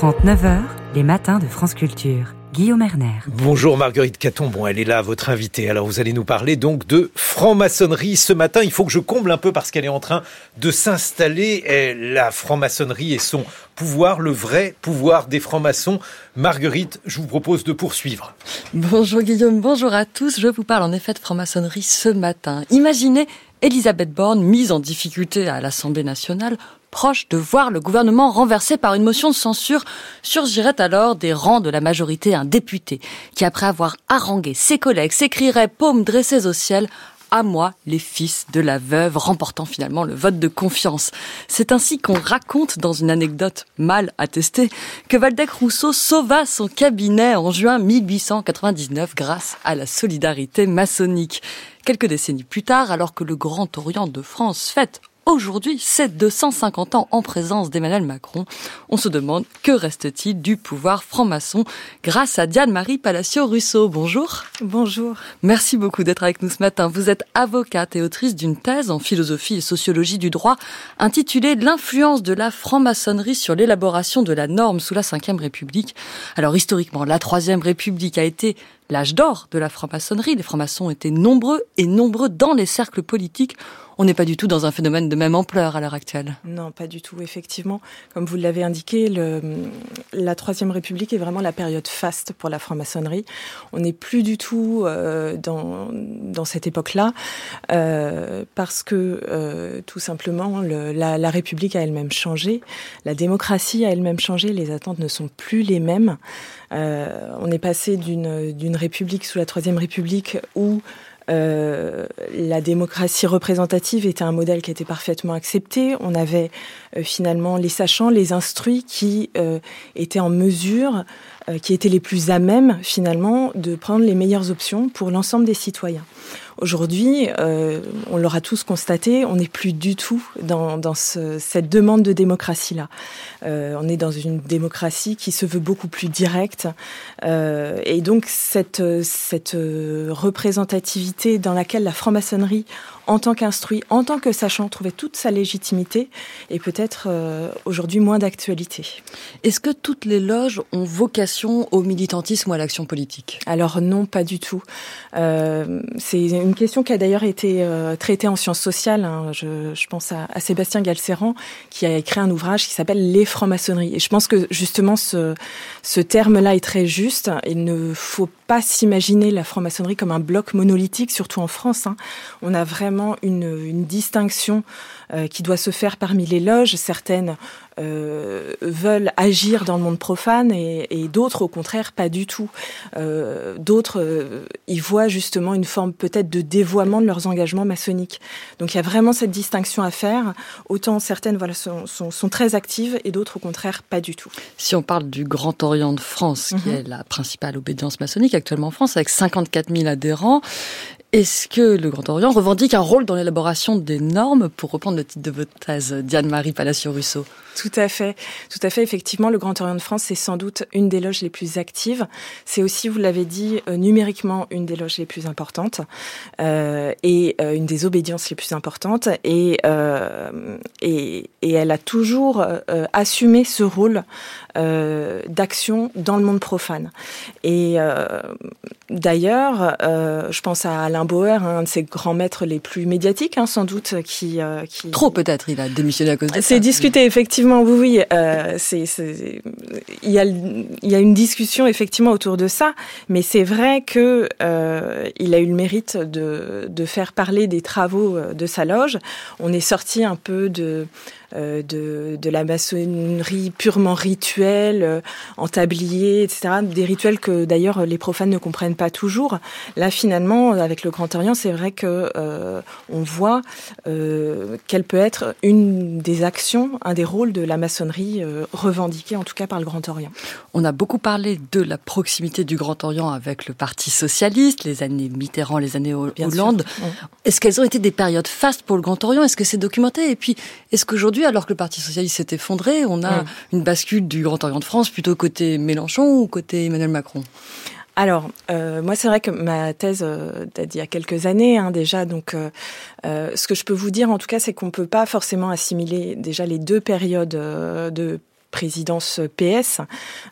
39h, les matins de France Culture. Guillaume Erner. Bonjour Marguerite Caton, bon elle est là, votre invitée. Alors vous allez nous parler donc de franc-maçonnerie ce matin. Il faut que je comble un peu parce qu'elle est en train de s'installer, eh, la franc-maçonnerie et son pouvoir, le vrai pouvoir des francs-maçons. Marguerite, je vous propose de poursuivre. Bonjour Guillaume, bonjour à tous. Je vous parle en effet de franc-maçonnerie ce matin. Imaginez Elisabeth Borne mise en difficulté à l'Assemblée nationale proche de voir le gouvernement renversé par une motion de censure, surgirait alors des rangs de la majorité un député qui, après avoir harangué ses collègues, s'écrirait paume dressées au ciel à moi, les fils de la veuve, remportant finalement le vote de confiance. C'est ainsi qu'on raconte dans une anecdote mal attestée que Valdec Rousseau sauva son cabinet en juin 1899 grâce à la solidarité maçonnique. Quelques décennies plus tard, alors que le Grand Orient de France fête Aujourd'hui, c'est 250 ans en présence d'Emmanuel Macron. On se demande que reste-t-il du pouvoir franc-maçon grâce à Diane-Marie Palacio-Russo. Bonjour. Bonjour. Merci beaucoup d'être avec nous ce matin. Vous êtes avocate et autrice d'une thèse en philosophie et sociologie du droit intitulée L'influence de la franc-maçonnerie sur l'élaboration de la norme sous la Ve République. Alors historiquement, la Troisième République a été l'âge d'or de la franc-maçonnerie. Les francs-maçons étaient nombreux et nombreux dans les cercles politiques on n'est pas du tout dans un phénomène de même ampleur à l'heure actuelle. Non, pas du tout. Effectivement, comme vous l'avez indiqué, la Troisième République est vraiment la période faste pour la franc-maçonnerie. On n'est plus du tout euh, dans, dans cette époque-là, euh, parce que euh, tout simplement, le, la, la, République a elle-même changé, la démocratie a elle-même changé, les attentes ne sont plus les mêmes. On est passé d'une République sous la Troisième République où euh, la démocratie représentative était un modèle qui était parfaitement accepté. On avait euh, finalement les sachants, les instruits qui euh, étaient en mesure, qui étaient les plus à même finalement de prendre les meilleures options pour l'ensemble des citoyens. Aujourd'hui, euh, on l'aura tous constaté, on n'est plus du tout dans, dans ce, cette demande de démocratie-là. Euh, on est dans une démocratie qui se veut beaucoup plus directe. Euh, et donc, cette représentativité dans laquelle la franc-maçonnerie en tant qu'instruit, en tant que sachant, trouvait toute sa légitimité et peut-être euh, aujourd'hui moins d'actualité. Est-ce que toutes les loges ont vocation au militantisme ou à l'action politique? Alors non, pas du tout. Euh, c'est une question qui a d'ailleurs été euh, traitée en sciences sociales. Hein. Je, je, pense à, à Sébastien Galceran qui a écrit un ouvrage qui s'appelle Les francs-maçonneries. Et je pense que justement ce, ce terme-là est très juste. Il ne faut pas s'imaginer la franc-maçonnerie comme un bloc monolithique, surtout en France. Hein. On a vraiment une, une distinction euh, qui doit se faire parmi les loges. Certaines euh, veulent agir dans le monde profane et, et d'autres, au contraire, pas du tout. Euh, d'autres euh, y voient justement une forme peut-être de dévoiement de leurs engagements maçonniques. Donc il y a vraiment cette distinction à faire. Autant certaines voilà, sont, sont, sont très actives et d'autres, au contraire, pas du tout. Si on parle du Grand Orient de France, qui mm -hmm. est la principale obédience maçonnique actuellement en France, avec 54 000 adhérents, est-ce que le Grand Orient revendique un rôle dans l'élaboration des normes, pour reprendre le titre de votre thèse, Diane-Marie Palacio-Russo? Tout à fait, tout à fait. Effectivement, le Grand Orient de France, c'est sans doute une des loges les plus actives. C'est aussi, vous l'avez dit, euh, numériquement une des loges les plus importantes euh, et euh, une des obédiences les plus importantes. Et, euh, et, et elle a toujours assumé ce rôle d'action dans le monde profane. Et d'ailleurs, je pense à Alain Bauer, un de ses grands maîtres les plus médiatiques, hein, sans doute, qui, euh, qui... trop peut-être, il a démissionné à cause de ça. C'est discuté effectivement, oui, oui. Euh, c'est, il y a, il y a une discussion effectivement autour de ça, mais c'est vrai que euh, il a eu le mérite de, de faire parler des travaux euh, de sa loge. On est sorti un peu de euh, de, de la maçonnerie purement rituelle, euh, en tablier, etc. Des rituels que d'ailleurs les profanes ne comprennent pas toujours. Là, finalement, avec le Grand Orient, c'est vrai que euh, on voit euh, quelle peut être une des actions, un des rôles de la maçonnerie euh, revendiquée, en tout cas par le Grand Orient. On a beaucoup parlé de la proximité du Grand Orient avec le Parti socialiste, les années Mitterrand, les années Hollande. Est-ce qu'elles ont été des périodes fastes pour le Grand Orient? Est-ce que c'est documenté? Et puis, est-ce qu'aujourd'hui alors que le Parti socialiste s'est effondré, on a une bascule du Grand Orient de France plutôt côté Mélenchon ou côté Emmanuel Macron alors, euh, moi, c'est vrai que ma thèse euh, date d'il y a quelques années hein, déjà. Donc, euh, ce que je peux vous dire, en tout cas, c'est qu'on peut pas forcément assimiler déjà les deux périodes de présidence PS,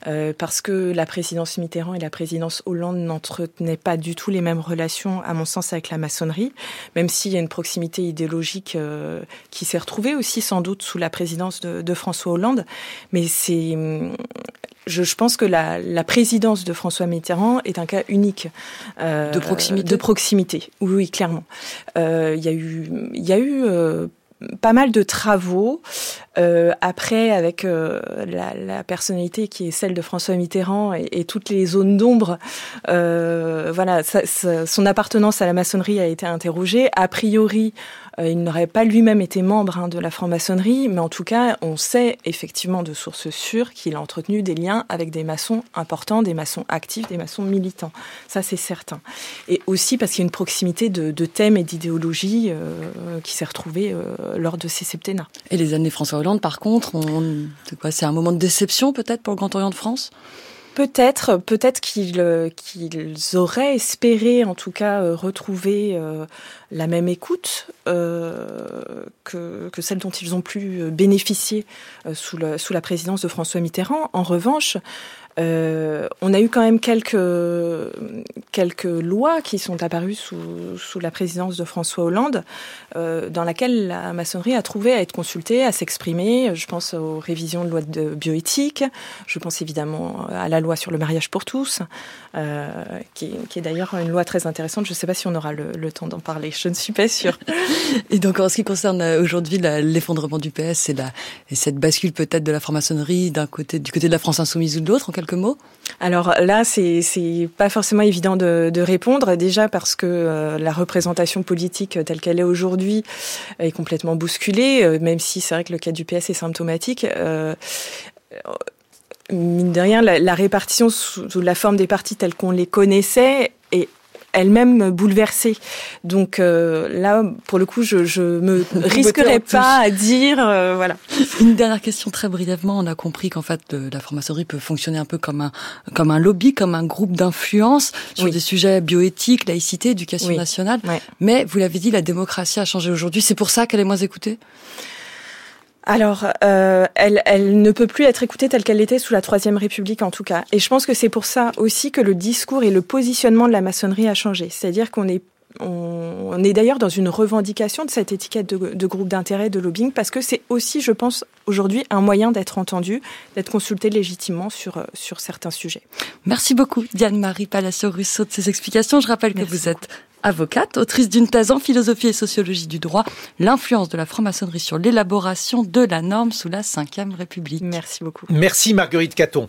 euh, parce que la présidence Mitterrand et la présidence Hollande n'entretenaient pas du tout les mêmes relations, à mon sens, avec la maçonnerie, même s'il y a une proximité idéologique euh, qui s'est retrouvée aussi sans doute sous la présidence de, de François Hollande. Mais c'est je, je, pense que la, la, présidence de François Mitterrand est un cas unique euh, de proximité. De proximité, oui, oui clairement. Il y a eu, il y a eu pas mal de travaux. Euh, après, avec euh, la, personnalité qui est celle de François Mitterrand et, toutes les zones d'ombre, euh, voilà, son appartenance à la maçonnerie a été interrogée. A priori, il n'aurait pas lui-même été membre hein, de la franc-maçonnerie, mais en tout cas, on sait effectivement de sources sûres qu'il a entretenu des liens avec des maçons importants, des maçons actifs, des maçons militants. Ça, c'est certain. Et aussi parce qu'il y a une proximité de, thèmes et d'idéologies qui s'est retrouvée lors de ces septennats. Et les années François Par contre, c'est un moment de déception peut-être pour le Grand Orient de France? Peut-être, peut-être qu'ils qu'ils auraient espéré, en tout cas, retrouver euh, la même écoute euh, que, celle dont ils ont pu bénéficier euh, sous, la présidence de François Mitterrand. En revanche, euh, on a eu quand même quelques lois qui sont apparues sous, la présidence de François Hollande, euh, dans laquelle la maçonnerie a trouvé à être consultée, à s'exprimer. Je pense aux révisions de loi de bioéthique. Je pense évidemment à la loi sur le mariage pour tous, euh, qui, est d'ailleurs une loi très intéressante. Je ne sais pas si on aura le temps d'en parler. Je ne suis pas sûre. et donc en ce qui concerne euh, aujourd'hui l'effondrement du PS et, la, et cette bascule peut-être de la franc-maçonnerie d'un côté du côté de la France insoumise ou de l'autre, en quelques mots? Alors là, c'est c'est pas forcément évident de, de, répondre. Déjà parce que euh, la représentation politique telle qu'elle est aujourd'hui est complètement bousculée, euh, même si c'est vrai que le cas du PS est symptomatique. Euh, mine de rien, la, la répartition sous, sous, la forme des partis tels qu'on les connaissait est elle-même bouleversée. Donc euh, là, pour le coup, je, je me risquerais pas à dire, euh, voilà. Une dernière question très brièvement. On a compris qu'en fait, la franc-maçonnerie peut fonctionner un peu comme un comme un lobby, comme un groupe d'influence sur oui. des sujets bioéthiques, laïcité, éducation oui. nationale. Ouais. Mais vous l'avez dit, la démocratie a changé aujourd'hui. C'est pour ça qu'elle est moins écoutée? Alors, euh, elle, elle, ne peut plus être écoutée telle qu'elle était sous la Troisième République, en tout cas. Et je pense que c'est pour ça aussi que le discours et le positionnement de la maçonnerie a changé. C'est-à-dire qu'on est on, est d'ailleurs dans une revendication de cette étiquette de, de groupe d'intérêt, de lobbying, parce que c'est aussi, je pense, aujourd'hui un moyen d'être entendu, d'être consulté légitimement sur, sur certains sujets. Merci beaucoup, Diane-Marie Palacio-Russo, de ces explications. Je rappelle Merci que vous êtes avocate, autrice d'une thèse en philosophie et sociologie du droit, l'influence de la franc-maçonnerie sur l'élaboration de la norme sous la Ve République. Merci beaucoup. Merci Marguerite Caton.